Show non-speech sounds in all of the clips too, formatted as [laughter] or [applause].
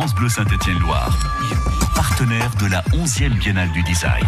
France Bleu Saint-Étienne-Loire, partenaire de la 11e Biennale du Design.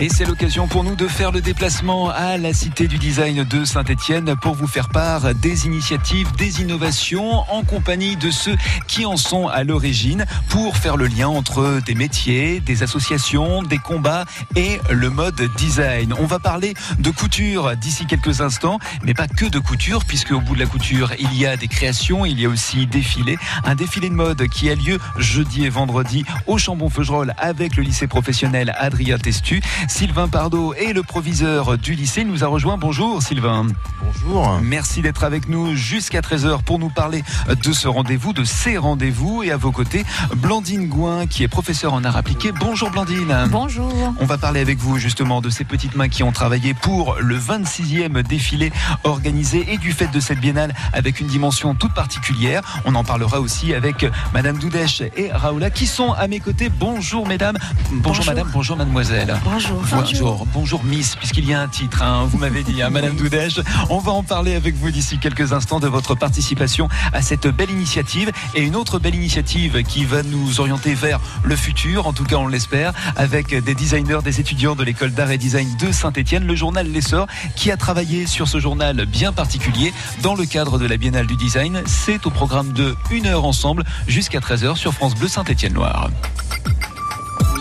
Et c'est l'occasion pour nous de faire le déplacement à la Cité du Design de Saint-Étienne pour vous faire part des initiatives, des innovations en compagnie de ceux qui en sont à l'origine pour faire le lien entre des métiers, des associations, des combats et le mode design. On va parler de couture d'ici quelques instants, mais pas que de couture puisque au bout de la couture, il y a des créations, il y a aussi défilés, un défilé de mode qui a lieu jeudi et vendredi au Chambon-Feugerolles avec le lycée professionnel Adrien Testu. Sylvain Pardo est le proviseur du lycée. nous a rejoint. Bonjour Sylvain. Bonjour. Merci d'être avec nous jusqu'à 13h pour nous parler de ce rendez-vous, de ces rendez-vous. Et à vos côtés, Blandine Gouin qui est professeure en art appliqué. Bonjour Blandine. Bonjour. On va parler avec vous justement de ces petites mains qui ont travaillé pour le 26e défilé organisé et du fait de cette biennale avec une dimension toute particulière. On en parlera aussi avec Madame Doudèche et Raoula qui sont à mes côtés. Bonjour mesdames. Bonjour, Bonjour. madame, bonjour mademoiselle. Bonjour. Bonjour, bonjour Miss, puisqu'il y a un titre, hein, vous m'avez dit, hein, Madame Doudèche. On va en parler avec vous d'ici quelques instants de votre participation à cette belle initiative et une autre belle initiative qui va nous orienter vers le futur, en tout cas on l'espère, avec des designers, des étudiants de l'école d'art et design de Saint-Etienne, le journal L'Essor, qui a travaillé sur ce journal bien particulier dans le cadre de la Biennale du Design. C'est au programme de une heure ensemble jusqu'à 13h sur France Bleu Saint-Etienne-Loire.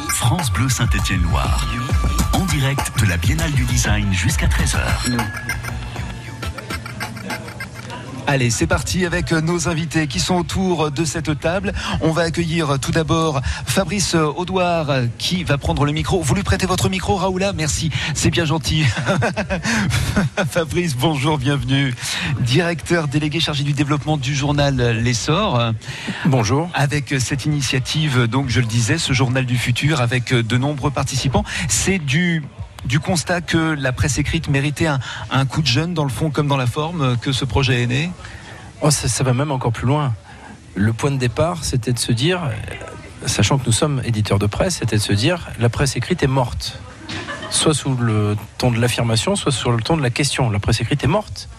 France Bleu Saint-Étienne-Loire, en direct de la Biennale du Design jusqu'à 13h. Allez, c'est parti avec nos invités qui sont autour de cette table. On va accueillir tout d'abord Fabrice Audouard qui va prendre le micro. Vous lui prêtez votre micro, Raoula? Merci, c'est bien gentil. [laughs] Fabrice, bonjour, bienvenue. Directeur délégué chargé du développement du journal L'Essor. Bonjour. Avec cette initiative, donc je le disais, ce journal du futur avec de nombreux participants, c'est du du constat que la presse écrite méritait un, coup de jeune dans le fond comme dans la forme que ce projet est né oh, ça, va même encore plus loin. Le point de départ, c'était de se dire, sachant que nous sommes éditeurs de presse, c'était de se dire la presse écrite est morte. Soit sous le ton de l'affirmation, soit sur le ton de la question. La presse écrite est morte.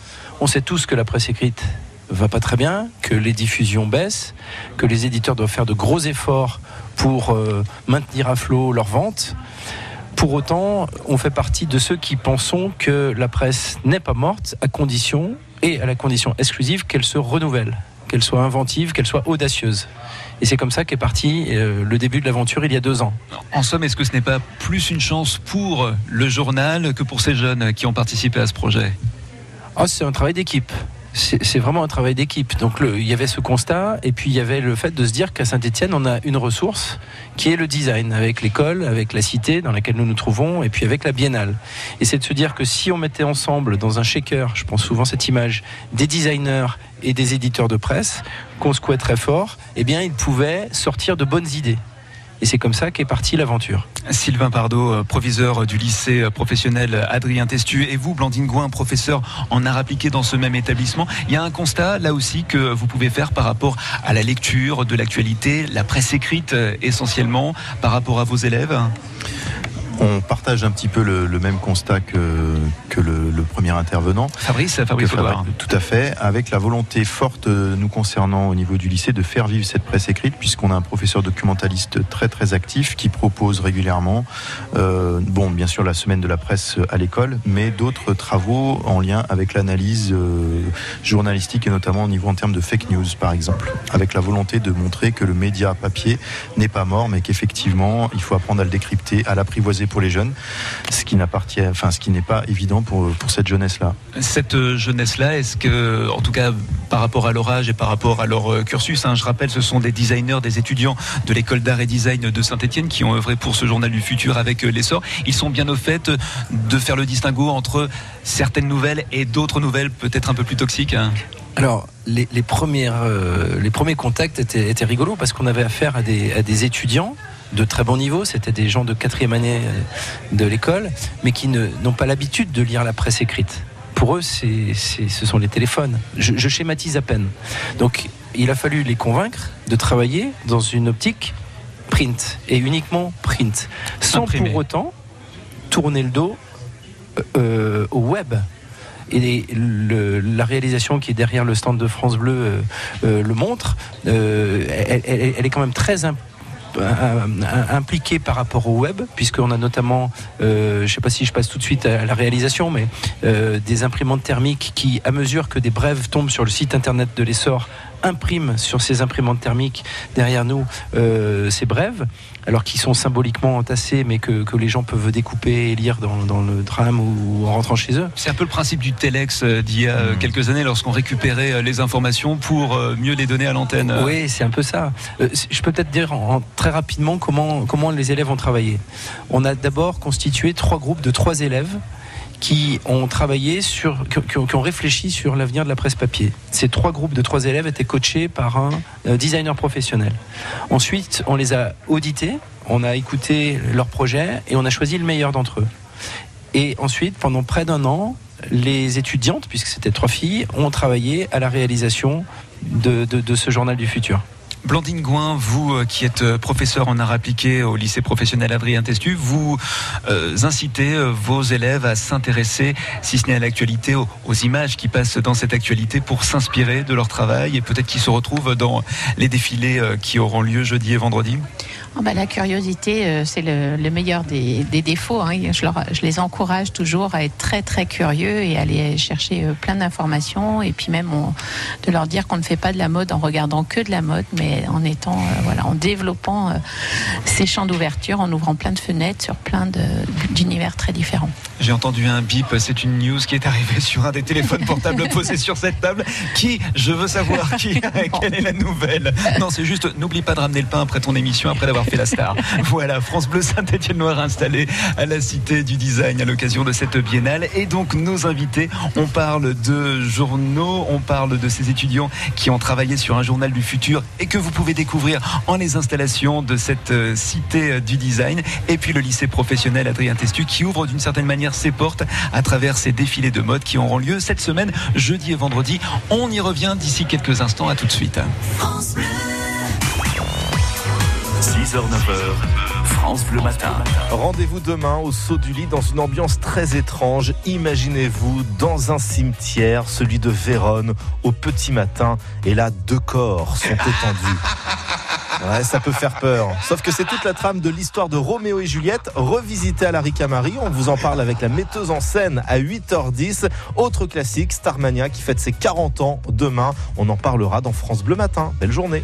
On sait tous que la presse écrite va pas très bien, que les diffusions baissent, que les éditeurs doivent faire de gros efforts pour euh, maintenir à flot leurs ventes. Pour autant, on fait partie de ceux qui pensons que la presse n'est pas morte à condition, et à la condition exclusive, qu'elle se renouvelle, qu'elle soit inventive, qu'elle soit audacieuse. Et c'est comme ça qu'est parti euh, le début de l'aventure il y a deux ans. En somme, est-ce que ce n'est pas plus une chance pour le journal que pour ces jeunes qui ont participé à ce projet? Oh, C'est un travail d'équipe c'est vraiment un travail d'équipe. Donc il y avait ce constat et puis il y avait le fait de se dire qu'à Saint-Etienne, on a une ressource qui est le design, avec l'école, avec la cité dans laquelle nous nous trouvons et puis avec la biennale. Et c'est de se dire que si on mettait ensemble dans un shaker, je pense souvent cette image, des designers et des éditeurs de presse, qu'on secouait très fort, eh bien ils pouvaient sortir de bonnes idées. Et c'est comme ça qu'est partie l'aventure. Sylvain Pardo, proviseur du lycée professionnel Adrien Testu, et vous, Blandine Gouin, professeur en art appliqué dans ce même établissement. Il y a un constat là aussi que vous pouvez faire par rapport à la lecture de l'actualité, la presse écrite essentiellement, par rapport à vos élèves? On partage un petit peu le, le même constat que, que le, le, premier intervenant. Fabrice, Fabrice Tout à fait, avec la volonté forte nous concernant au niveau du lycée de faire vivre cette presse écrite, puisqu'on a un professeur documentaliste très très actif qui propose régulièrement, euh, bon, bien sûr la semaine de la presse à l'école, mais d'autres travaux en lien avec l'analyse euh, journalistique et notamment au niveau en termes de fake news, par exemple, avec la volonté de montrer que le média papier n'est pas mort, mais qu'effectivement il faut apprendre à le décrypter, à l'apprivoiser pour les jeunes, ce qui n'appartient, enfin ce qui n'est pas évident pour, pour cette jeunesse-là. Cette jeunesse-là, est-ce que, en tout cas par rapport à leur âge et par rapport à leur cursus, hein, je rappelle, ce sont des designers, des étudiants de l'école d'art et design de Saint-Etienne qui ont œuvré pour ce journal du futur avec l'essor. Ils sont bien au fait de faire le distinguo entre certaines nouvelles et d'autres nouvelles peut-être un peu plus toxiques. Hein. Alors, les, les, premières, euh, les premiers contacts étaient, étaient rigolos parce qu'on avait affaire à des, à des étudiants de très bon niveau, c'était des gens de quatrième année de l'école, mais qui n'ont pas l'habitude de lire la presse écrite. Pour eux, ce sont les téléphones. Je, je, schématise à peine. Donc, il a fallu les convaincre de travailler dans une optique print et uniquement print, sans Imprimé. pour autant tourner le dos euh, au web. et la réalisation qui est derrière le stand de France Bleu le montre, elle, elle, est quand même très importante impliqué par rapport au web, puisqu'on a notamment, euh, je ne sais pas si je passe tout de suite à la réalisation, mais euh, des imprimantes thermiques qui, à mesure que des brèves tombent sur le site internet de l'essor, impriment sur ces imprimantes thermiques derrière nous euh, ces brèves alors qu'ils sont symboliquement entassés, mais que, les gens peuvent découper et lire dans, le tram ou en rentrant chez eux. C'est un peu le principe du Telex euh, d'il y a euh, hmm. quelques années, lorsqu'on récupérait les informations pour mieux les donner à l'antenne. Oui, c'est un peu ça. Je peux peut-être dire très rapidement comment, comment les élèves ont travaillé. On a d'abord constitué trois groupes de trois élèves qui ont travaillé sur, qui ont, réfléchi sur l'avenir de la presse papier. Ces trois groupes de trois élèves étaient coachés par un euh, designer professionnel. Ensuite, on les a audités, on a écouté leurs projets et on a choisi le meilleur d'entre eux. Et ensuite, pendant près d'un an, les étudiantes, puisque c'était trois filles, ont travaillé à la réalisation de, de ce journal du futur. Blandine Gouin, vous euh, qui êtes euh, professeur en art appliqué au lycée professionnel Adrien Testu, vous euh, incitez vos élèves à s'intéresser, si ce n'est à l'actualité, aux, images qui passent dans cette actualité pour s'inspirer de leur travail et peut-être qu'ils se retrouvent dans les défilés qui auront lieu jeudi et vendredi? Oh bah, La curiosité, c'est le, meilleur des, défauts. Hein. Je, je, les encourage toujours à être très très curieux et à aller chercher plein d'informations et puis même de leur dire qu'on ne fait pas de la mode en regardant que de la mode, mais en étant, euh, voilà, en développant euh, ces champs d'ouverture, en ouvrant plein de fenêtres sur plein d'univers très différents. J'ai entendu un bip, c'est une news qui est arrivée sur un des téléphones portables [laughs] posés sur cette table. Qui Je veux savoir qui, [laughs] quelle est la nouvelle? Non, c'est juste, n'oublie pas de ramener le pain après ton émission, après [laughs] Voilà, France Bleu Saint-Étienne Noir installé à la Cité du Design à l'occasion de cette biennale. Et donc, nos invités, on parle de journaux, on parle de ces étudiants qui ont travaillé sur un journal du futur et que vous pouvez découvrir en les installations de cette euh, Cité du Design. Et puis le lycée professionnel Adrien Testu qui ouvre d'une certaine manière ses portes à travers ces défilés de mode qui auront lieu cette semaine, jeudi et vendredi. On y revient d'ici quelques instants. À tout de suite. 6h, 9h, France Bleu Matin. Rendez-vous demain au saut du lit dans une ambiance très étrange. Imaginez-vous dans un cimetière, celui de Vérone, au petit matin, et là, deux corps sont étendus. [laughs] Ouais, ça peut faire peur. Sauf que c'est toute la trame de l'histoire de Roméo et Juliette, revisitée à la Ricamari. On vous en parle avec la metteuse en scène à 8h10. Autre classique, Starmania, qui fête ses 40 ans demain. On en parlera dans France Bleu Matin. Belle journée.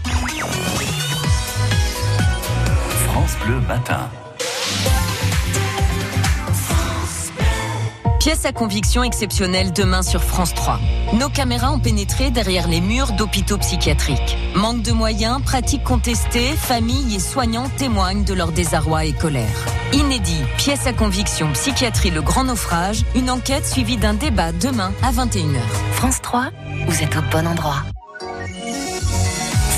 France Bleu Matin. Pièce à conviction exceptionnelle demain sur France 3. Nos caméras ont pénétré derrière les murs d'hôpitaux psychiatriques. Manque de moyens, pratiques contestées, familles et soignants témoignent de leur désarroi et colère. Inédit, pièce à conviction, psychiatrie, le grand naufrage, une enquête suivie d'un débat demain à 21h. France 3, vous êtes au bon endroit.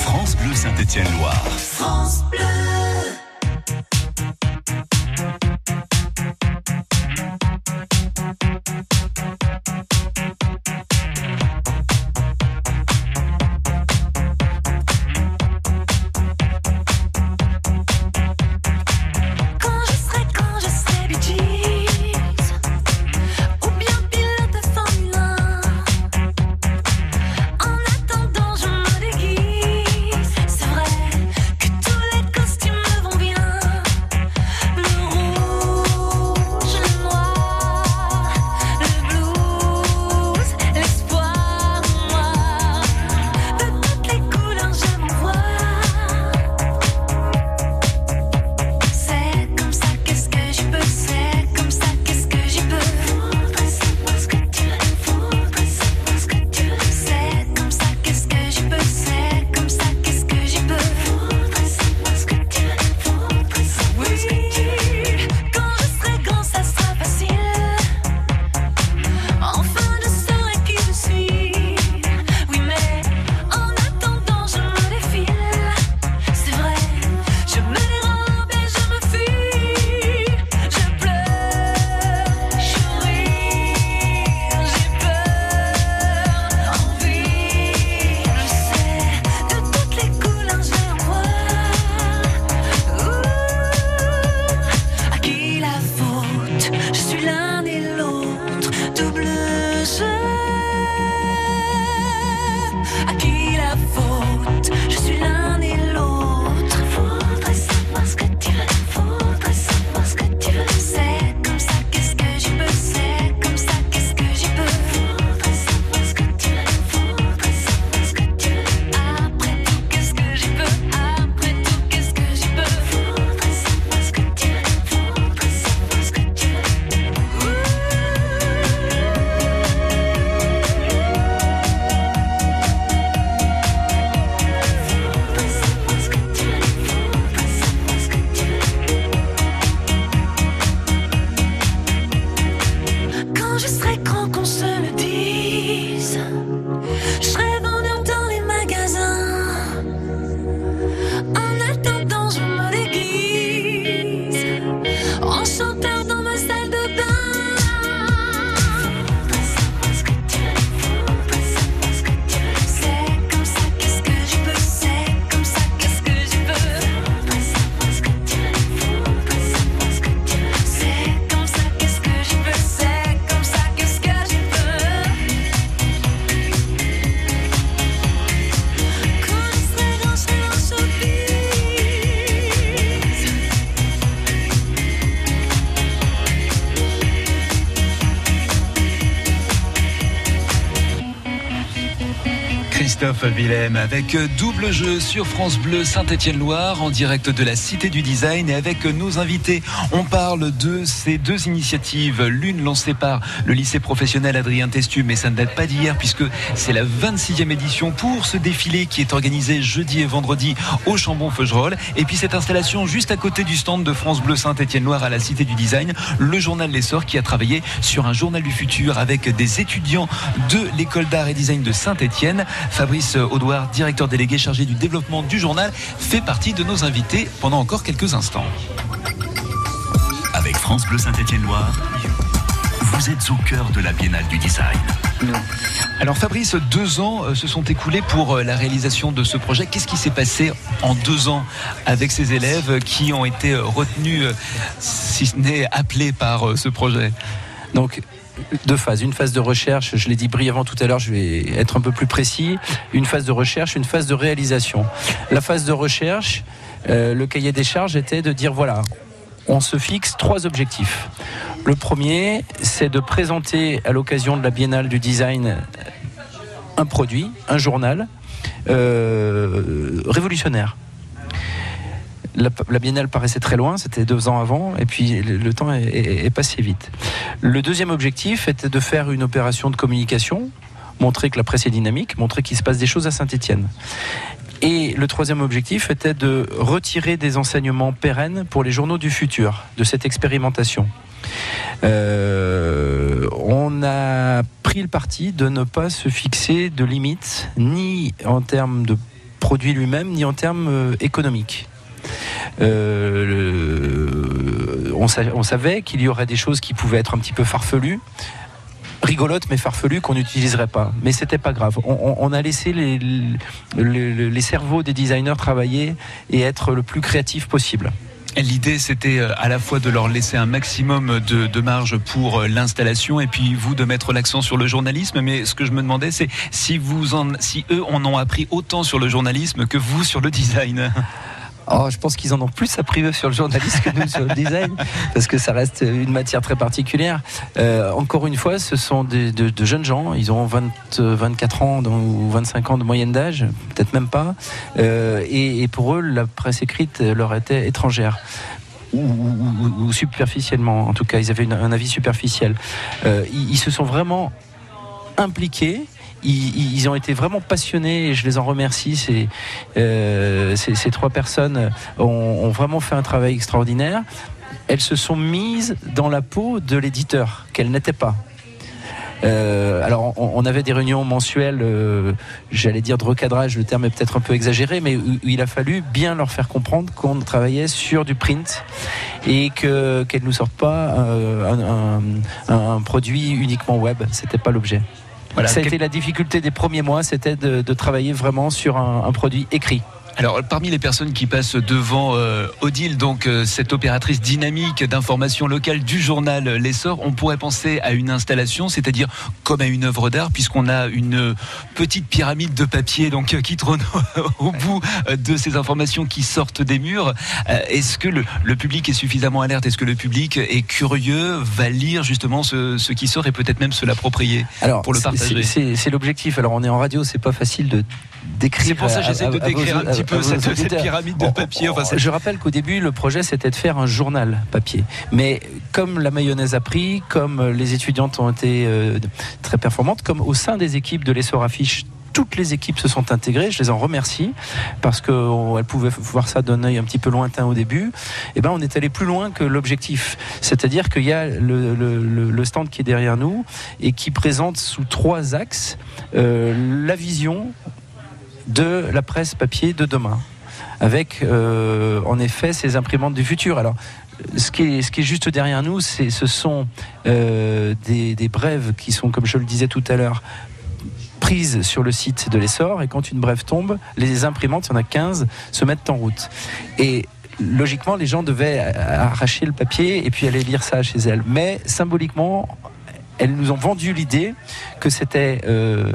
France Bleu Saint-Étienne-Loire. France Bleu. Christophe Willem avec double jeu sur France Bleu Saint-Étienne-Loire en direct de la Cité du Design et avec nos invités. On parle de ces deux initiatives, l'une lancée par le lycée professionnel Adrien Testu, mais ça ne date pas d'hier puisque c'est la 26e édition pour ce défilé qui est organisé jeudi et vendredi au Chambon-Feugerolles. Et puis cette installation juste à côté du stand de France Bleu Saint-Étienne-Loire à la Cité du Design, le journal L'Essor qui a travaillé sur un journal du futur avec des étudiants de l'école d'art et design de Saint-Étienne. Fabrice Audouard, directeur délégué chargé du développement du journal, fait partie de nos invités pendant encore quelques instants. Avec France Bleu Saint-Étienne-Loire, vous êtes au cœur de la Biennale du Design. Alors Fabrice, deux ans euh, se sont écoulés pour euh, la réalisation de ce projet. Qu'est-ce qui s'est passé en deux ans avec ces élèves qui ont été euh, retenus, si ce n'est appelés par ce projet? Donc deux phases. Une phase de recherche, je l'ai dit brièvement tout à l'heure, je vais être un peu plus précis. Une phase de recherche, une phase de réalisation. La phase de recherche, euh, le cahier des charges était de dire voilà, on se fixe trois objectifs. Le premier, c'est de présenter à l'occasion de la Biennale du Design un produit, un journal euh, révolutionnaire la, biennale paraissait très loin, c'était deux ans avant, et puis le, temps est, passé vite. Le deuxième objectif était de faire une opération de communication, montrer que la presse est dynamique, montrer qu'il se passe des choses à Saint-Étienne. Et le troisième objectif était de retirer des enseignements pérennes pour les journaux du futur de cette expérimentation. Euh, on a pris le parti de ne pas se fixer de limites, ni en termes de produit lui-même, ni en termes euh, économiques. Euh, on, savait qu'il y aurait des choses qui pouvaient être un petit peu farfelues rigolotes mais farfelues qu'on n'utiliserait pas. Mais c'était pas grave. On, a laissé les, cerveaux des designers travailler et être le plus créatif possible. L'idée, c'était euh, à la fois de leur laisser un maximum de, marge pour euh, l'installation et puis vous de mettre l'accent sur le journalisme. Mais ce que je me demandais, c'est si vous si eux en ont appris autant sur le journalisme que vous sur le design. Oh, je pense qu'ils en ont plus appris sur le journalisme que nous sur le design, [laughs] parce que ça reste une matière très particulière. Euh, encore une fois, ce sont de, jeunes gens, ils ont 20, 24 ans ou 25 ans de moyenne d'âge, peut-être même pas, euh, et, pour eux, la presse écrite leur était étrangère. Ou, superficiellement, en tout cas, ils avaient un avis superficiel. Euh, ils se sont vraiment impliqués ils, ont été vraiment passionnés et je les en remercie. Ces, euh, ces, trois personnes ont, vraiment fait un travail extraordinaire. Elles se sont mises dans la peau de l'éditeur qu'elles n'étaient pas. Euh, alors, on, avait des réunions mensuelles, euh, j'allais dire de recadrage, le terme est peut-être un peu exagéré, mais il a fallu bien leur faire comprendre qu'on travaillait sur du print et que qu'elles ne sortent pas un, un, produit uniquement web. C'était pas l'objet. Ça a été la difficulté des premiers mois, c'était de, travailler vraiment sur un produit écrit. Alors, parmi les personnes qui passent devant euh, Odile, donc euh, cette opératrice dynamique d'information locale du journal L'Essor, on pourrait penser à une installation, c'est-à-dire comme à une œuvre d'art, puisqu'on a une petite pyramide de papier donc qui trône [laughs] au bout de ces informations qui sortent des murs. Euh, est-ce que le, public est suffisamment alerte? Est-ce que le public est curieux, va lire justement ce, ce qui sort et peut-être même se l'approprier pour le partager? C'est l'objectif. Alors, on est en radio, c'est pas facile de décrire. C'est pour ça que j'essaie de décrire un petit peu cette, pyramide de papier. je rappelle qu'au début, le projet c'était de faire un journal papier. Mais comme la mayonnaise a pris, comme les étudiantes ont été euh, très performantes, comme au sein des équipes de l'essor affiche toutes les équipes se sont intégrées. Je les en remercie parce qu'elles pouvaient voir ça d'un œil un petit peu lointain au début. Et eh ben, on est allé plus loin que l'objectif. C'est-à-dire qu'il y a le, stand qui est derrière nous et qui présente sous trois axes euh, la vision de la presse papier de demain avec euh, en effet ces imprimantes du futur. Alors, ce qui est, ce qui est juste derrière nous, c'est, ce sont euh, des, brèves qui sont, comme je le disais tout à l'heure, prises sur le site de l'essor. Et quand une brève tombe, les imprimantes, il y en a 15, se mettent en route. Et logiquement, les gens devaient arracher le papier et puis aller lire ça chez elles. Mais symboliquement, elles nous ont vendu l'idée que c'était. Euh,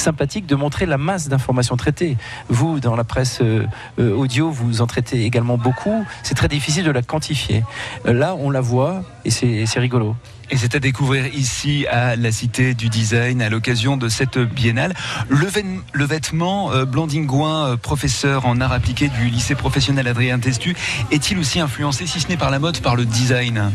sympathique de montrer la masse d'informations traitées. Vous, dans la presse euh, euh, audio, vous en traitez également beaucoup. C'est très difficile de la quantifier. Euh, là, on la voit et c'est rigolo. Et c'est à découvrir ici à la Cité du Design à l'occasion de cette biennale. Le, vêtement, euh, professeur en art appliqué du lycée professionnel Adrien Testu, est-il aussi influencé, si ce n'est par la mode, par le design?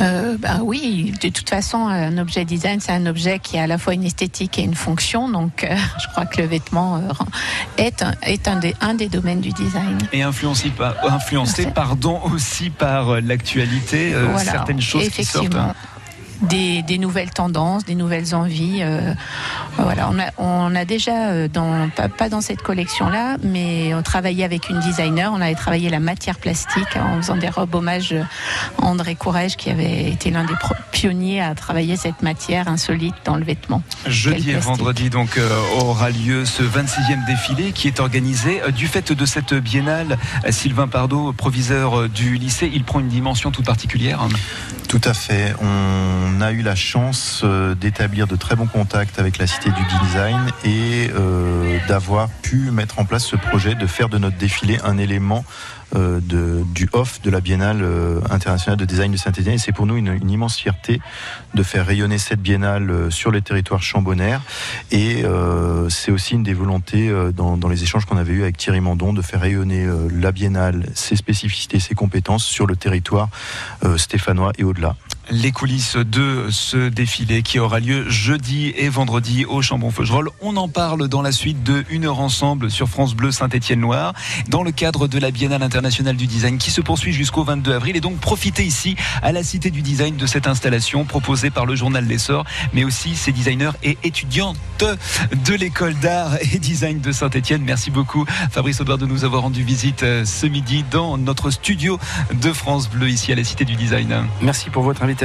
Euh, bah oui, de toute façon, un objet design, c'est un objet qui a à la fois une esthétique et une fonction. Donc, euh, [laughs] je crois que le vêtement euh, est, un, est un, des, un des domaines du design. Et influencé, par, influencé pardon, aussi par l'actualité, certaines choses qui sortent des, nouvelles tendances, des nouvelles envies. Euh, voilà, on a, on a déjà, euh, dans, pas, dans cette collection-là, mais on travaillait avec une designer, on avait travaillé la matière plastique en faisant des robes hommage à André Courage, qui avait été l'un des pionniers à travailler cette matière insolite dans le vêtement. Jeudi et vendredi, donc, euh, aura lieu ce 26e défilé qui est organisé du fait de cette biennale. Sylvain Pardo, proviseur du lycée, il prend une dimension toute particulière. Tout à fait. On a eu la chance euh, d'établir de très bons contacts avec la Cité du Design et euh, d'avoir pu mettre en place ce projet de faire de notre défilé un élément euh, du off de la Biennale internationale de design de Saint-Étienne. Et c'est pour nous une, immense fierté de faire rayonner cette Biennale sur les territoires chambonnaires. Et c'est aussi une des volontés dans, dans les échanges qu'on avait eu avec Thierry Mandon de faire rayonner la Biennale, ses spécificités, ses compétences sur le territoire stéphanois et au-delà les coulisses de ce défilé qui aura lieu jeudi et vendredi au Chambon-Feugerolles. On en parle dans la suite de Une heure ensemble sur France Bleu Saint-Étienne-Loire dans le cadre de la Biennale internationale du design qui se poursuit jusqu'au 22 avril et donc profitez ici à la Cité du Design de cette installation proposée par le journal L'Essor mais aussi ses designers et étudiantes de l'école d'art et design de Saint-Étienne. Merci beaucoup Fabrice Aubert de nous avoir rendu visite euh, ce midi dans notre studio de France Bleu ici à la Cité du Design. Merci pour votre invitation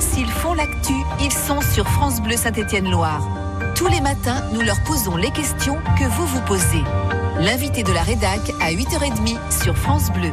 S'ils font l'actu, ils sont sur France Bleu Saint-Étienne-Loire. Tous les matins, nous leur posons les questions que vous vous posez. L'invité de la rédac à 8h30 sur France Bleu.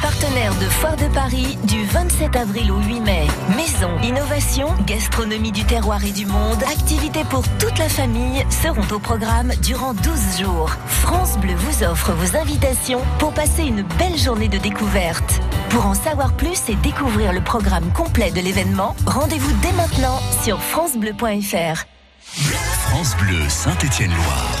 Partenaire de Foire de Paris du 27 avril au 8 mai. Maison, innovation, gastronomie du terroir et du monde, activités pour toute la famille seront au programme durant 12 jours. France Bleu vous offre vos invitations pour passer une belle journée de découverte. Pour en savoir plus et découvrir le programme complet de l'événement, rendez-vous dès maintenant sur francebleu.fr. France Bleu Saint-Étienne-Loire.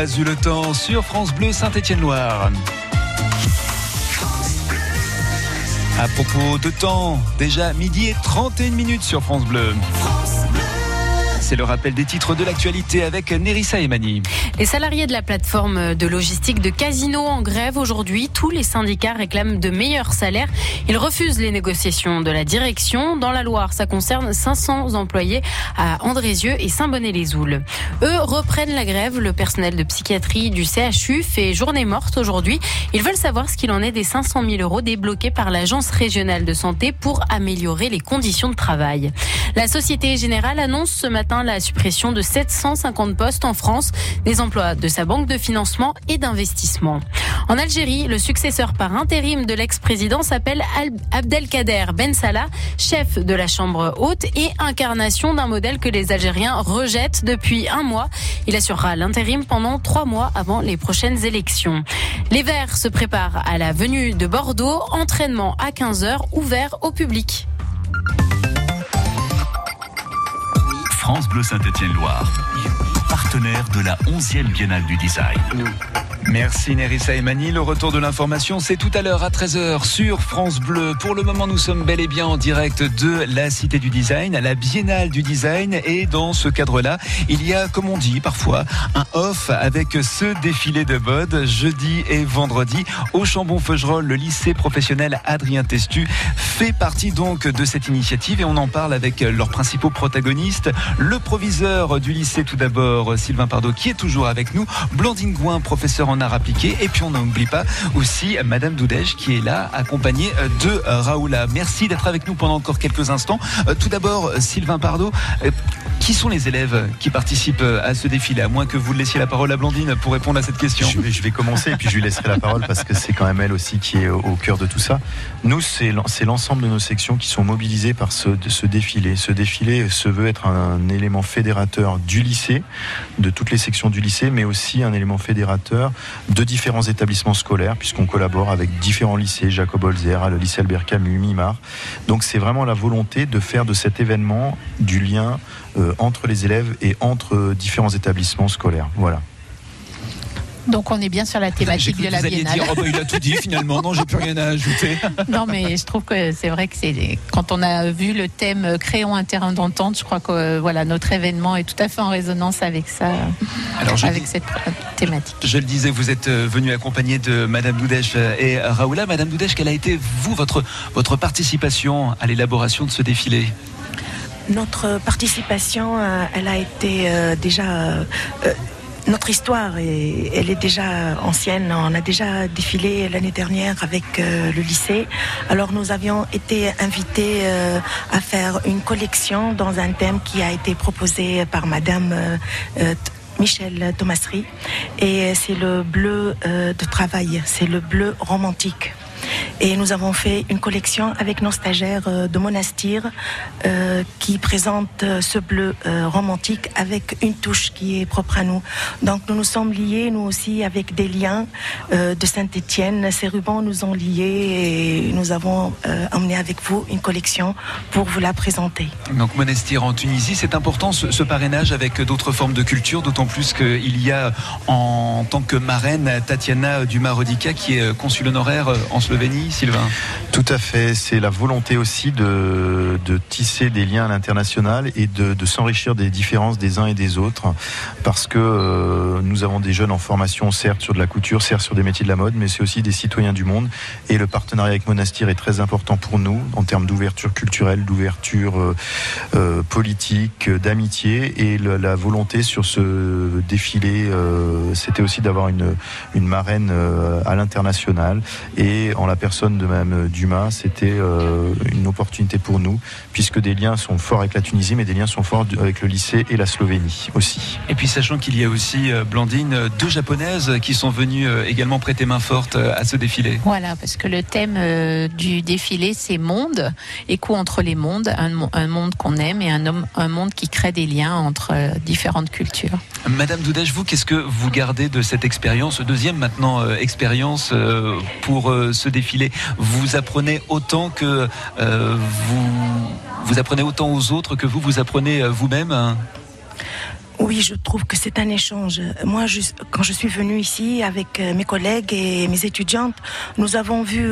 Eu le temps sur France Bleu Saint-Étienne-Loire. À propos de temps, déjà midi et 31 minutes sur France Bleu. C'est le rappel des titres de l'actualité avec Nerissa Emani. Les salariés de la plateforme de logistique de Casino en grève aujourd'hui. Tous les syndicats réclament de meilleurs salaires. Ils refusent les négociations de la direction. Dans la Loire, ça concerne 500 employés à Andrézieux et Saint-Bonnet-les-Oules. Eux reprennent la grève. Le personnel de psychiatrie du CHU fait journée morte aujourd'hui. Ils veulent savoir ce qu'il en est des 500 000 euros débloqués par l'Agence régionale de santé pour améliorer les conditions de travail. La Société Générale annonce ce matin la suppression de 750 postes en France, des emplois de sa banque de financement et d'investissement. En Algérie, le successeur par intérim de l'ex-président s'appelle Abdelkader Ben Salah, chef de la Chambre haute et incarnation d'un modèle que les Algériens rejettent depuis un mois. Il assurera l'intérim pendant trois mois avant les prochaines élections. Les Verts se préparent à la venue de Bordeaux, entraînement à 15h ouvert au public. France Bleu Saint-Étienne-Loire, partenaire de la 11e Biennale du Design. Merci Nerissa Emani. Le retour de l'information, c'est tout à l'heure à 13h sur France Bleu. Pour le moment, nous sommes bel et bien en direct de la Cité du Design, à la Biennale du Design. Et dans ce cadre-là, il y a, comme on dit parfois, un off avec ce défilé de mode jeudi et vendredi au Chambon-Feugerolles. Le lycée professionnel Adrien Testu fait partie donc de cette initiative et on en parle avec leurs principaux protagonistes. Le proviseur du lycée tout d'abord, Sylvain Pardo, qui est toujours avec nous. Blandine Gouin, professeur en art appliqué. Et puis on n'oublie pas aussi Madame Doudège qui est là, accompagnée de Raoula. Merci d'être avec nous pendant encore quelques instants. Euh, Tout d'abord, Sylvain Pardo, euh, qui sont les élèves qui participent à ce défilé À moins que vous laissiez la parole à Blandine pour répondre à cette question. Je vais, commencer et puis je lui laisserai la parole parce que c'est quand même elle aussi qui est au, cœur de tout ça. Nous, c'est l'en- c'est l'ensemble de nos sections qui sont mobilisées par ce, défilé. Ce défilé se veut être un élément fédérateur du lycée, de toutes les sections du lycée, mais aussi un élément fédérateur de différents établissements scolaires, puisqu'on collabore avec différents lycées, Jacob Holzer, le lycée Albert Camus, Mimar. Donc c'est vraiment la volonté de faire de cet événement du lien euh, entre les élèves et entre euh, différents établissements scolaires. Voilà. Donc on est bien sur la [laughs] thématique cru de la vous biennale. dire, oh bah, il a tout dit finalement. Non, j'ai plus rien à ajouter. [laughs] Non, mais je trouve que c'est vrai que c'est quand on a vu le thème euh, créons un terrain d'entente, je crois que euh, voilà notre événement est tout à fait en résonance avec ça, Alors, je avec cette euh, thématique. Je le disais, vous êtes euh, venu accompagné de Madame Doudèche euh, et Raoula. Madame Doudèche, quelle a été, vous, votre, votre participation à l'élaboration de ce défilé? Notre participation, euh, elle a été euh, déjà euh, notre histoire, est, elle est déjà ancienne. On a déjà défilé l'année dernière avec le lycée. Alors nous avions été invités à faire une collection dans un thème qui a été proposé par Madame euh, Michel Thomasry. Et c'est le bleu de travail, c'est le bleu romantique. Et nous avons fait une collection avec nos stagiaires euh, de Monastir euh, qui présente euh, ce bleu romantique avec une touche qui est propre à nous. Donc nous nous sommes liés, nous aussi, avec des liens de Saint-Étienne. Ces rubans nous ont liés et nous avons emmené avec vous une collection pour vous la présenter. Donc Monastir en Tunisie, c'est important ce, ce parrainage avec d'autres formes de culture, d'autant plus qu'il y a en tant que marraine Tatiana Dumas-Rodica qui est consul honoraire en Slovénie, Sylvain. Tout à fait, c'est la volonté aussi de, tisser des liens à l'international et de, s'enrichir des différences des uns et des autres, parce que euh, nous avons des jeunes en formation, certes sur de la couture, certes sur des métiers de la mode, mais c'est aussi des citoyens du monde, et le partenariat avec Monastir est très important pour nous en termes d'ouverture culturelle, d'ouverture euh, euh, politique, d'amitié, et la volonté sur ce défilé, c'était aussi d'avoir une, une marraine à l'international, et en la personne de Mme Dumas, c'était euh, une opportunité pour nous, puisque des liens sont forts avec la Tunisie, mais des liens sont forts avec le lycée et la Slovénie aussi. Et puis sachant qu'il y a aussi, euh, Blandine, euh, deux japonaises qui sont venues euh, également prêter main forte euh, à ce défilé. Voilà, parce que le thème euh, du défilé, c'est monde, écho entre les mondes, un, mo- un monde qu'on aime et un, homme- un monde qui crée des liens entre euh, différentes cultures. Madame Doudèche, vous, qu'est-ce que vous gardez de cette expérience, deuxième maintenant euh, expérience euh, pour euh, ce défilé? Vous apprenez autant que euh, vous, vous apprenez autant aux autres que vous vous apprenez euh, vous-même hein Oui, je trouve que c'est un échange. Moi, je- quand je suis venue ici avec euh, mes collègues et mes étudiantes, nous avons vu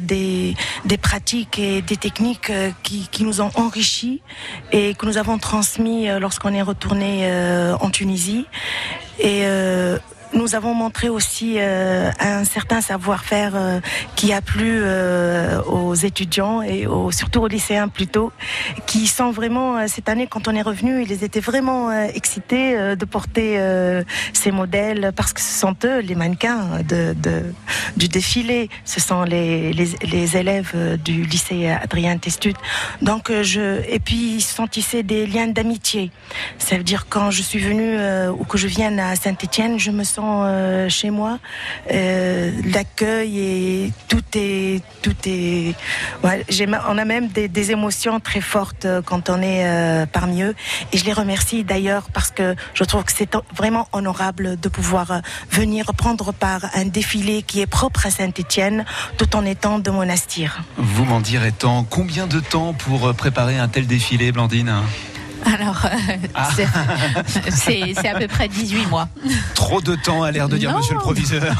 des, des pratiques et des techniques qui, nous ont enrichis et que nous avons transmis lorsqu'on est retourné en Tunisie. Et nous avons montré aussi euh, un certain savoir-faire euh, qui a plu euh, aux étudiants et surtout aux lycéens plutôt, qui sont vraiment cette année quand on est revenu, ils étaient vraiment excités de porter ces modèles parce que ce sont eux les mannequins du défilé, ce sont les, élèves du lycée Adrien Testut. Donc je et puis ils se sont tissés des liens d'amitié. Ça veut dire quand je suis venue ou que je vienne à Saint-Étienne, je me sens euh, chez moi. Euh, L'accueil et tout est tout on a même des, émotions très fortes euh, quand on est parmi eux. Et je les remercie d'ailleurs parce que je trouve que c'est vraiment honorable de pouvoir venir prendre part à un défilé qui est propre à Saint-Étienne, tout en étant de monastir. Vous m'en direz tant. Combien de temps pour préparer un tel défilé, Blandine? Alors, euh, Ah. c'est- [laughs] à peu près 18 mois. Trop de temps, a l'air de dire Non. monsieur le proviseur.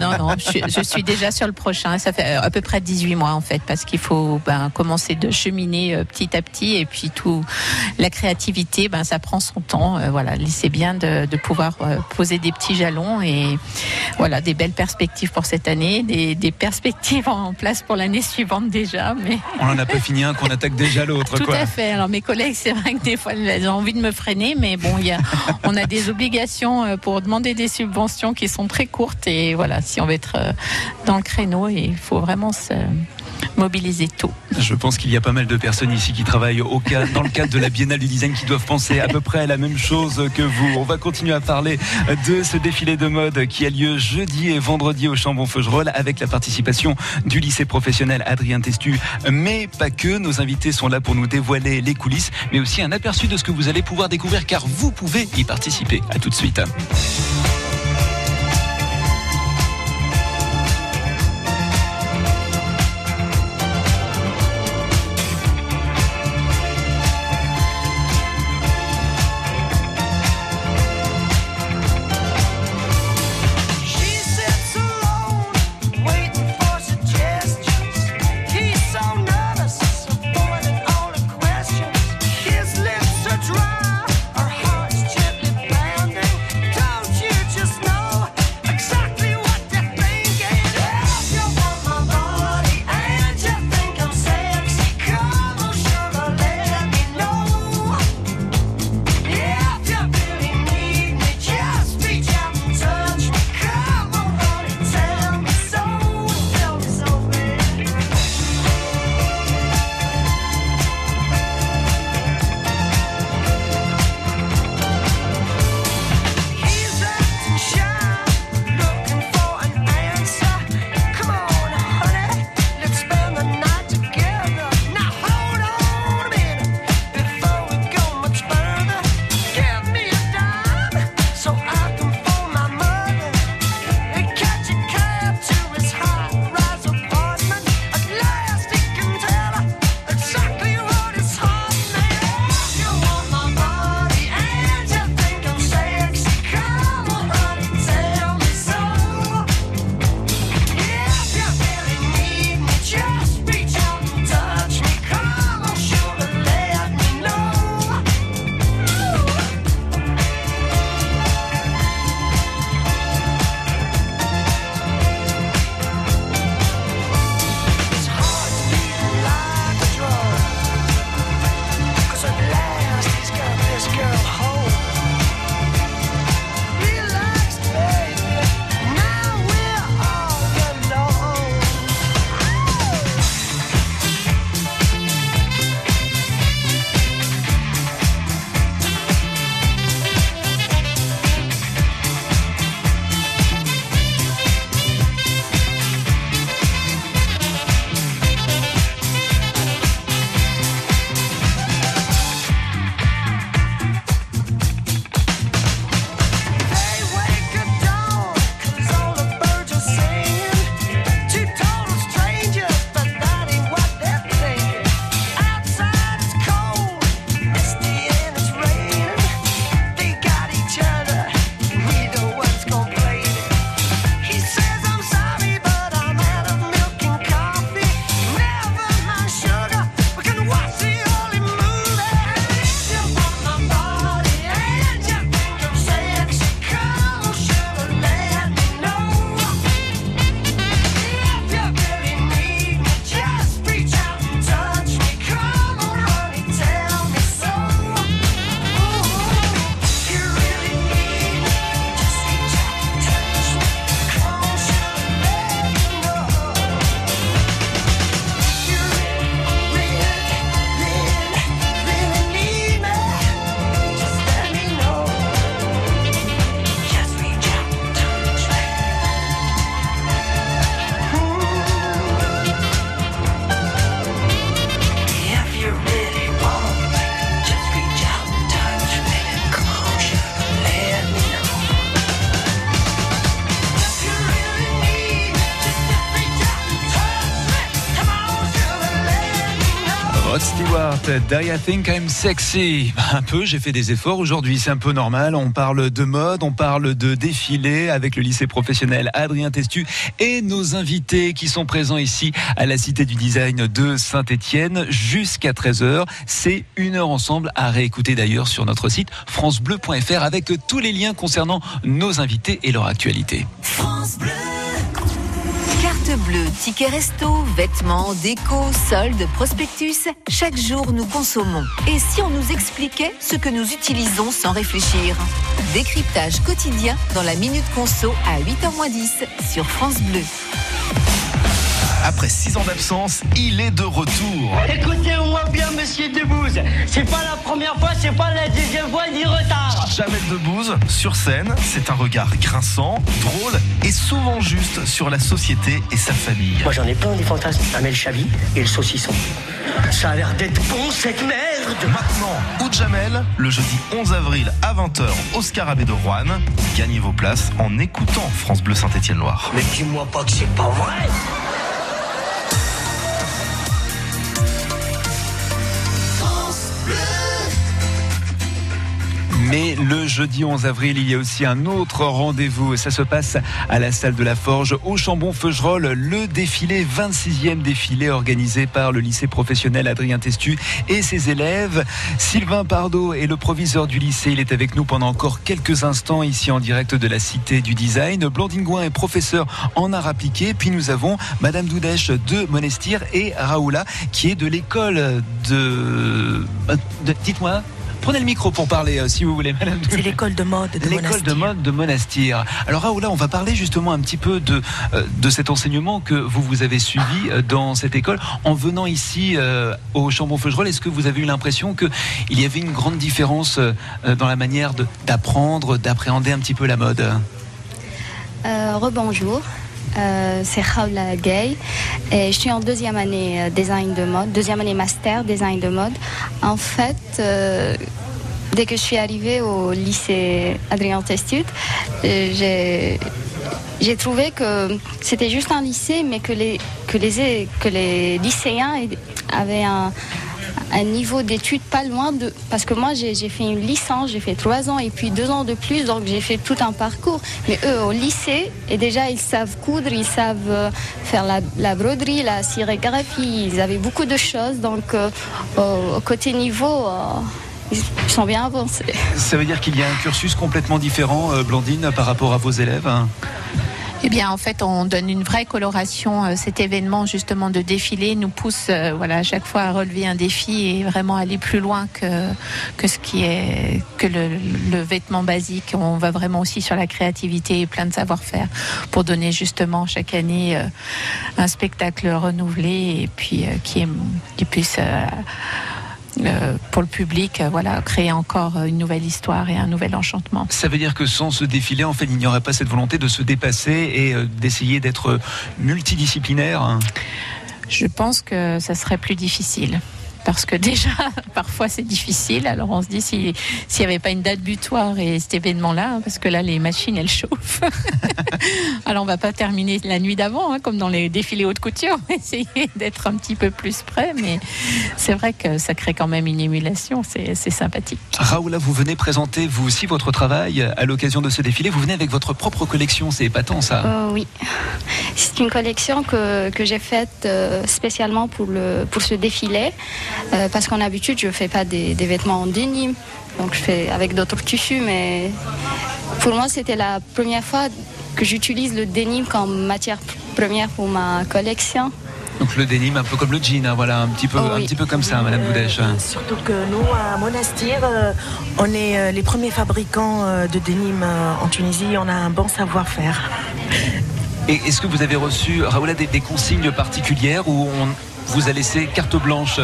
Non, non, je suis, je suis déjà sur le prochain. Ça fait euh, à peu près 18 mois en fait, parce qu'il faut ben, commencer de cheminer euh, petit à petit, et puis tout la créativité, ben ça prend son temps. Euh, voilà, c'est bien de, de pouvoir euh, poser des petits jalons et voilà des belles perspectives pour cette année, des, des perspectives en place pour l'année suivante déjà. Mais On n'en a pas fini un qu'on attaque déjà l'autre. [laughs] tout quoi. à fait. Alors mes collègues, c'est vrai que des fois, elles ont envie de me freiner, mais bon, y on a des obligations euh, pour demander des subventions qui sont très courtes et voilà, si on veut être euh, dans le créneau, il faut vraiment se mobiliser tôt. Je pense qu'il y a pas mal de personnes ici qui travaillent dans le cadre de la Biennale du Design qui doivent penser à peu près la même chose que vous. On va continuer à parler de ce défilé de mode qui a lieu jeudi et vendredi au Chambon-Feugerolles avec la participation du lycée professionnel Adrien Testu. Mais pas que, nos invités sont là pour nous dévoiler les coulisses, mais aussi un aperçu de ce que vous allez pouvoir découvrir car vous pouvez y participer. À tout de suite. Stewart, you think I'm sexy? Un peu, j'ai fait des efforts aujourd'hui, c'est un peu normal. On parle de mode, on parle de défilé avec le lycée professionnel Adrien Testu et nos invités qui sont présents ici à la Cité du Design de Saint-Étienne jusqu'à 13h. C'est une heure ensemble à réécouter d'ailleurs sur notre site francebleu.fr avec tous les liens concernant nos invités et leur actualité. France Bleu. Carte bleue, ticket resto, vêtements, déco, soldes, prospectus. Chaque jour, nous consommons. Et si on nous expliquait ce que nous utilisons sans réfléchir? Décryptage quotidien dans la Minute Conso à 8h10 sur France Bleu. Après 6 ans d'absence, il est de retour. Écoutez-moi bien, monsieur Debouze. C'est pas la première fois, c'est pas la deuxième fois, ni retard. Jamel Debbouze, sur scène, c'est un regard grinçant, drôle et souvent juste sur la société et sa famille. Moi, j'en ai plein des fantasmes. Amel Chavi et le saucisson. Ça a l'air d'être bon, cette merde. Maintenant, Oud Jamel, le jeudi 11 avril à 20h au Scarabée de Rouen. Gagnez vos places en écoutant France Bleu Saint-Étienne-Loire. Mais dis-moi pas que c'est pas vrai. Yeah. Mais le jeudi 11 avril, il y a aussi un autre rendez-vous. Ça se passe à la salle de la Forge au Chambon-Feugerolles. Le défilé, 26e défilé organisé par le lycée professionnel Adrien Testu et ses élèves. Sylvain Pardo est le proviseur du lycée. Il est avec nous pendant encore quelques instants ici en direct de la Cité du Design. Blandine Gouin est professeur en art appliqué. Puis nous avons Madame Doudèche de Monastir et Raoula qui est de l'école de... de... Dites-moi Prenez le micro pour parler euh, si vous voulez, Madame. C'est l'école de mode de L'école Monastir. de mode de Monastir. Alors Raoula, on va parler justement un petit peu de, euh, de cet enseignement que vous, vous avez suivi euh, dans cette école. En venant ici euh, au Chambon-Feugerolles, est-ce que vous avez eu l'impression qu'il y avait une grande différence euh, dans la manière d'apprendre, d'appréhender un petit peu la mode? Euh, Rebonjour, Euh, c'est Raoula Gay et je suis en deuxième année euh, design de mode, deuxième année master design de mode. En fait, euh, dès que je suis arrivée au lycée Adrien Testut, euh, j'ai j'ai trouvé que c'était juste un lycée, mais que les, que les, que les lycéens avaient un, un niveau d'études pas loin de... Parce que moi, j'ai fait une licence, j'ai fait trois ans et puis deux ans de plus, donc j'ai fait tout un parcours. Mais eux, au lycée, et déjà, ils savent coudre, ils savent euh, faire la, broderie, la sérigraphie, ils avaient beaucoup de choses. Donc, euh, côté niveau... euh, ils ils sont bien avancés. Ça veut dire qu'il y a un cursus complètement différent, euh, Blandine, par rapport à vos élèves hein? Eh bien, en fait, on donne une vraie coloration. Euh, Cet événement, justement, de défilé nous pousse, euh, voilà, à chaque fois à relever un défi et vraiment aller plus loin que, que ce qui est, que le, le vêtement basique. On va vraiment aussi sur la créativité et plein de savoir-faire pour donner, justement, chaque année, euh, un spectacle renouvelé et puis qui, est- qui puisse, pour le public, euh, voilà, créer encore euh, une nouvelle histoire et un nouvel enchantement. Ça veut dire que sans ce défilé, en fait, il n'y aurait pas cette volonté de se dépasser et euh, d'essayer d'être euh, multidisciplinaire hein? Je pense que ça serait plus difficile. Parce que déjà, [laughs] parfois c'est difficile. Alors on se dit si- s'il n'y avait pas une date butoir et cet événement-là, hein, parce que là les machines elles chauffent. [laughs] Alors on va pas terminer la nuit d'avant, hein, comme dans les défilés haute couture. On va essayer d'être un petit peu plus près, mais c'est vrai que ça crée quand même une émulation. C'est sympathique. Raoula, vous venez présenter vous aussi votre travail à l'occasion de ce défilé. Vous venez avec votre propre collection, c'est épatant ça. Euh, oui, c'est une collection que, que j'ai faite euh, spécialement pour, le, pour ce défilé, euh, parce qu'en habitude, je ne fais pas des, des vêtements en denim, donc je fais avec d'autres tissus, mais pour moi, c'était la première fois que j'utilise le denim comme matière première pour ma collection. Donc le denim, un peu comme le jean, hein, voilà, un petit peu, Oh un petit peu comme ça, Madame Boudèche. Surtout que nous, à Monastir, euh, on est euh, les premiers fabricants euh, de denim euh, en Tunisie. On a un bon savoir-faire. Et est-ce que vous avez reçu, Raoula, des, des consignes particulières où on vous a laissé carte blanche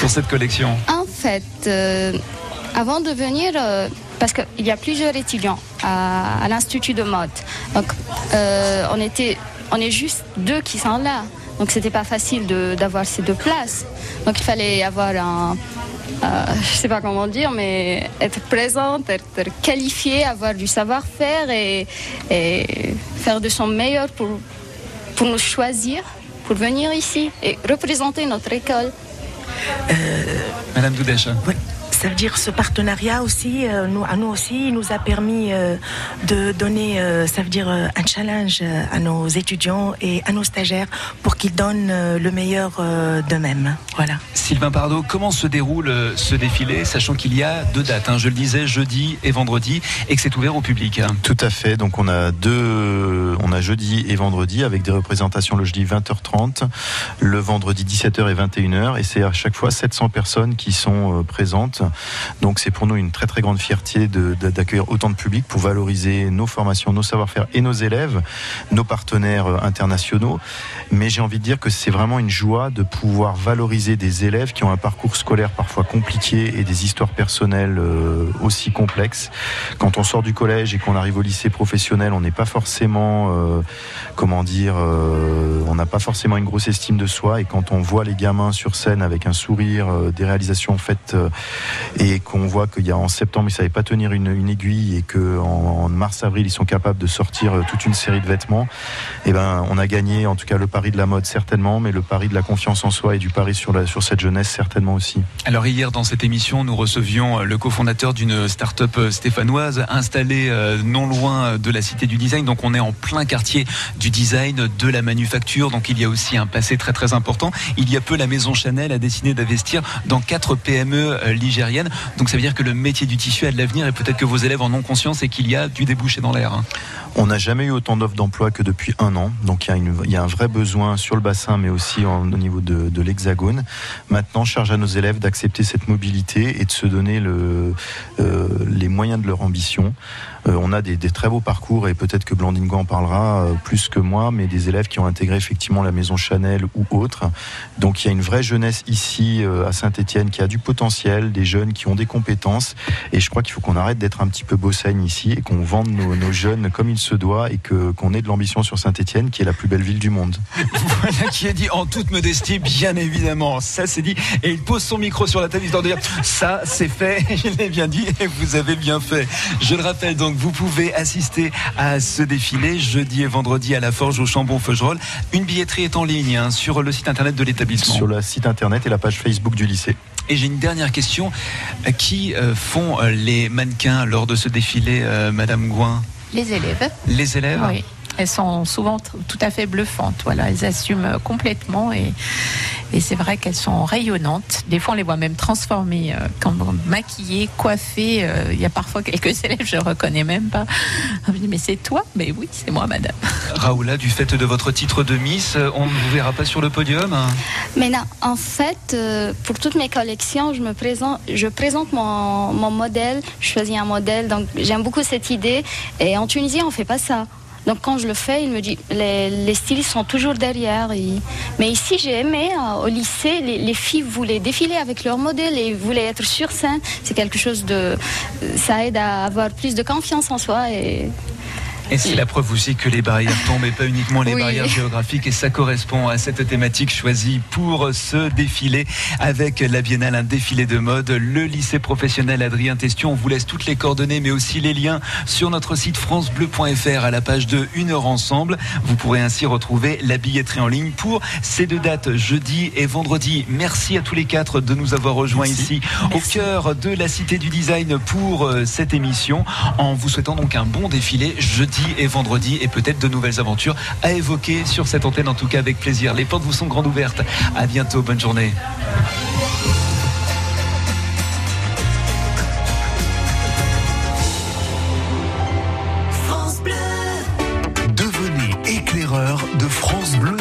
pour cette collection En fait, euh, avant de venir, euh, parce qu'il y a plusieurs étudiants à, l'Institut de mode, donc euh, on, était, on est juste deux qui sont là. Donc c'était pas facile d'avoir ces deux places. Donc il fallait avoir un, euh, je sais pas comment dire, mais être présente, être qualifiée, avoir du savoir-faire et, et faire de son meilleur pour, pour nous choisir, pour venir ici et représenter notre école. Madame Doudèche. Oui. Ça veut dire ce partenariat aussi, euh, nous, à nous aussi, il nous a permis euh, de donner, euh, ça veut dire un challenge à nos étudiants et à nos stagiaires pour qu'ils donnent le meilleur d'eux-mêmes. Voilà. Sylvain Pardo, comment se déroule ce défilé, sachant qu'il y a deux dates, hein, je le disais, jeudi et vendredi, et que c'est ouvert au public hein? Tout à fait. Donc on a deux, on a jeudi et vendredi avec des représentations le jeudi 20h30, le vendredi 17h et 21h, et c'est à chaque fois 700 personnes qui sont présentes donc c'est pour nous une très très grande fierté d'accueillir autant de public pour valoriser nos formations, nos savoir-faire et nos élèves, nos partenaires euh, internationaux. Mais j'ai envie de dire que c'est vraiment une joie de pouvoir valoriser des élèves qui ont un parcours scolaire parfois compliqué et des histoires personnelles euh, aussi complexes. Quand on sort du collège et qu'on arrive au lycée professionnel, on n'est pas forcément, euh, comment dire, on n'a pas forcément une grosse estime de soi. Et quand on voit les gamins sur scène avec un sourire, des réalisations faites et qu'on voit qu'il y a en septembre ils ne savaient pas tenir une, aiguille et qu'en en, mars avril ils sont capables de sortir euh, toute une série de vêtements, et eh ben on a gagné en tout cas le pari de la mode certainement, mais le pari de la confiance en soi et du pari sur, sur cette jeunesse certainement aussi. Alors hier dans cette émission nous recevions euh, le cofondateur d'une start-up euh, stéphanoise installée non loin de la cité du design, donc on est en plein quartier du design, de la manufacture, donc il y a aussi un passé très très important. Il y a peu la maison Chanel a décidé d'investir dans quatre PME ligériennes donc ça veut dire que le métier du tissu a de l'avenir et peut-être que vos élèves en ont conscience et qu'il y a du débouché dans l'air. Hein. On n'a jamais eu autant d'offres d'emploi que depuis un an. Donc il y, a un vrai besoin sur le bassin, mais aussi au niveau de, l'Hexagone. Maintenant, charge à nos élèves d'accepter cette mobilité et de se donner euh, les moyens de leur ambition. Euh, on a des, très beaux parcours et peut-être que Blandine en parlera euh, plus que moi, mais des élèves qui ont intégré effectivement la maison Chanel ou autre. Donc il y a une vraie jeunesse ici à Saint-Etienne qui a du potentiel, qui ont des compétences. Et je crois qu'il faut qu'on arrête d'être un petit peu bossaigne ici et qu'on vende nos, nos jeunes comme ils se doit et que qu'on ait de l'ambition sur Saint-Étienne, qui est la plus belle ville du monde. voilà qui est dit en toute modestie, bien évidemment. Ça c'est dit. Et il pose son micro sur la table histoire de dire ça c'est fait. [laughs] Il est bien dit et vous avez bien fait. Je le rappelle donc, vous pouvez assister à ce défilé jeudi et vendredi à la Forge au Chambon-Feugerolles. Une billetterie est en ligne hein, sur le site internet de l'établissement. Sur le site internet et la page Facebook du lycée. Et j'ai une dernière question. Qui euh, font euh, les mannequins lors de ce défilé, euh, Madame Gouin? Les élèves. Les élèves? Oui. Elles sont souvent tout à fait bluffantes. Voilà, elles assument complètement et, et c'est vrai qu'elles sont rayonnantes. Des fois, on les voit même transformées, euh, quand maquillées, coiffées. Euh, il y a parfois quelques [laughs] élèves, je ne reconnais même pas. Je me dis, mais c'est toi? Mais oui, c'est moi, madame. Raoula, du fait de votre titre de Miss, on ne vous verra pas sur le podium? Mais non, en fait, euh, pour toutes mes collections, je me présente, je présente mon, mon modèle, je choisis un modèle. Donc, j'aime beaucoup cette idée. Et en Tunisie, on ne fait pas ça. Donc quand je le fais, il me dit, les, stylistes sont toujours derrière. Mais ici, j'ai aimé, euh, au lycée, les, filles voulaient défiler avec leur modèle et voulaient être sur scène. C'est quelque chose de... Ça aide à avoir plus de confiance en soi et et c'est la preuve aussi que les barrières tombent et pas uniquement les barrières géographiques. Et ça correspond à cette thématique choisie pour ce défilé avec la Biennale, un défilé de mode. Le lycée professionnel Adrien Testion. On vous laisse toutes les coordonnées, mais aussi les liens sur notre site francebleu.fr à la page de Une heure ensemble. Vous pourrez ainsi retrouver la billetterie en ligne pour ces deux dates, jeudi et vendredi. Merci à tous les quatre de nous avoir rejoints ici au cœur de la Cité du Design pour euh, cette émission en vous souhaitant donc un bon défilé jeudi et vendredi et peut-être de nouvelles aventures à évoquer sur cette antenne en tout cas avec plaisir. Les portes vous sont grandes ouvertes. À bientôt, bonne journée.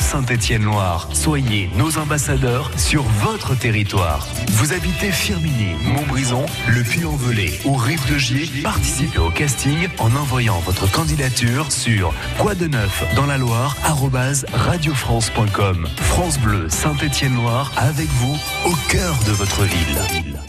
Saint-Étienne-Loire. Soyez nos ambassadeurs sur votre territoire. Vous habitez Firminy, Montbrison, Le Puy-en-Velay ou Rive-de-Gier Participez au casting en envoyant votre candidature sur quoi de neuf dans la Loire radiofrance.com. France Bleu Saint-Étienne-Loire avec vous au cœur de votre ville.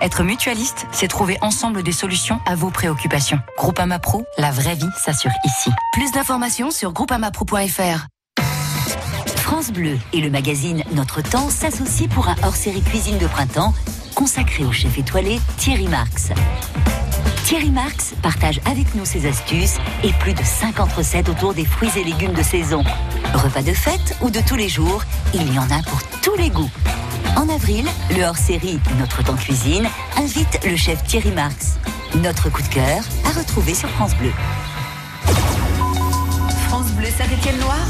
Être mutualiste, c'est trouver ensemble des solutions à vos préoccupations. Groupama Pro, la vraie vie s'assure ici. Plus d'informations sur groupamapro.fr. France Bleu et le magazine Notre Temps s'associent pour un hors-série cuisine de printemps consacré au chef étoilé Thierry Marx. Thierry Marx partage avec nous ses astuces et plus de 50 recettes autour des fruits et légumes de saison. Repas de fête ou de tous les jours, il y en a pour tous les goûts. En avril, le hors-série Notre temps cuisine invite le chef Thierry Marx. Notre coup de cœur à retrouver sur France Bleu. France Bleu Saint-Étienne-Loire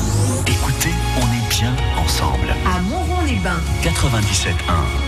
Écoutez, on est bien ensemble. à Montrond-les-Bains. 97.1.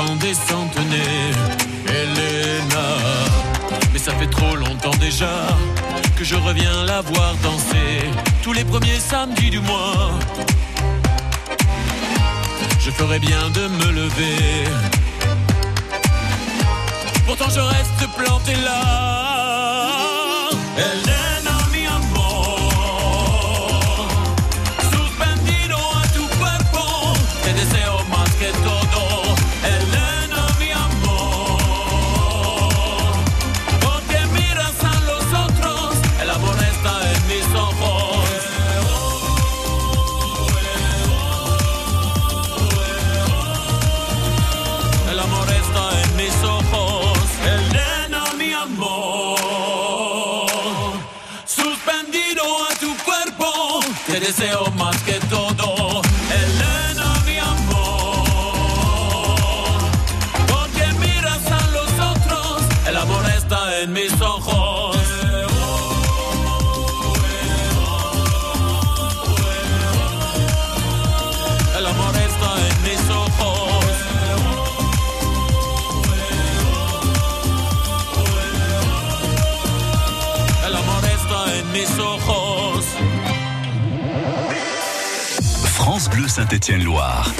Incandescente née, Elena. Mais ça fait trop longtemps déjà que je reviens la voir danser, tous les premiers samedis du mois. Je ferais bien de me lever. Pourtant je reste planté là. Saint-Étienne-Loire.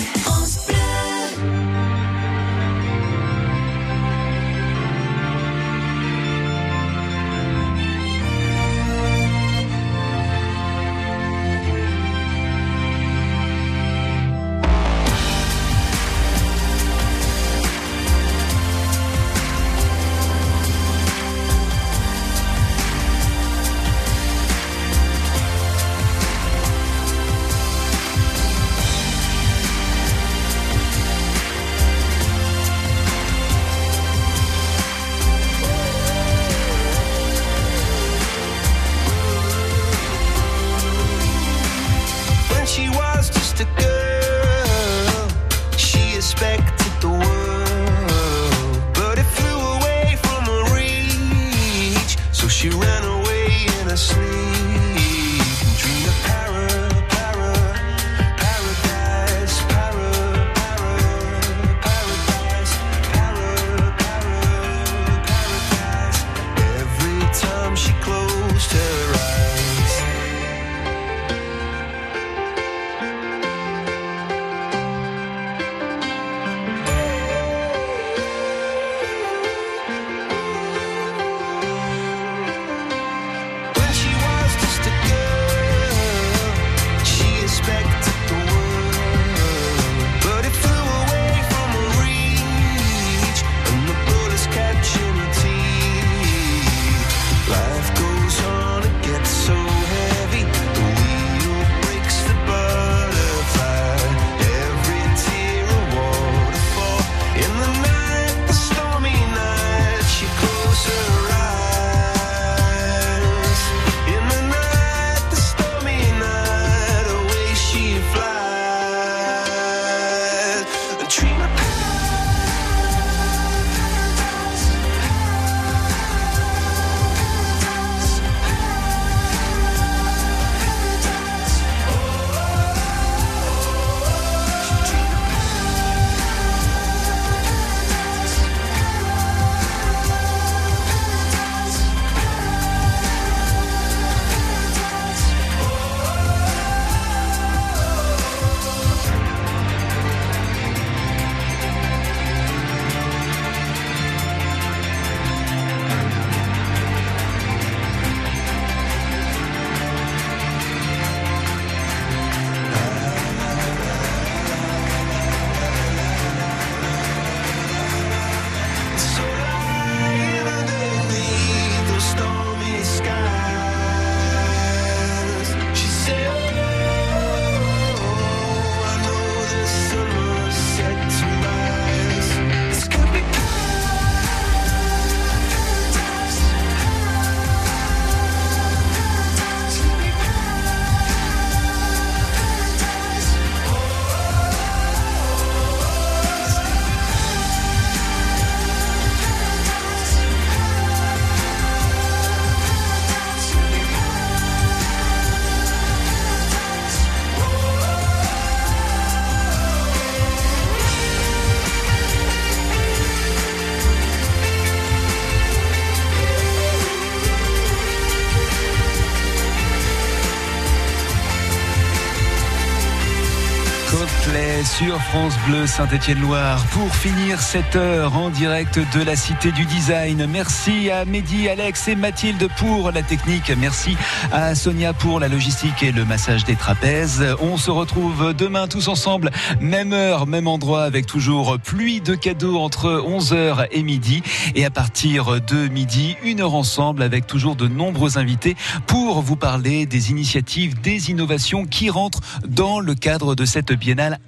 Sur France Bleu Saint-Étienne-Loire pour finir cette heure en direct de la Cité du Design. Merci à Mehdi, Alex et Mathilde pour la technique. Merci à Sonia pour la logistique et le massage des trapèzes. On se retrouve demain tous ensemble, même heure, même endroit avec toujours pluie de cadeaux entre 11h et midi et à partir de midi, une heure ensemble avec toujours de nombreux invités pour vous parler des initiatives, des innovations qui rentrent dans le cadre de cette biennale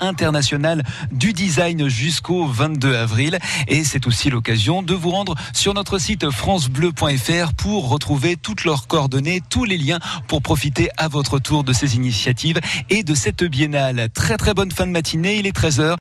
du design jusqu'au 22 avril. Et c'est aussi l'occasion de vous rendre sur notre site francebleu.fr pour retrouver toutes leurs coordonnées, tous les liens pour profiter à votre tour de ces initiatives et de cette biennale. Très très bonne fin de matinée, il est 13h.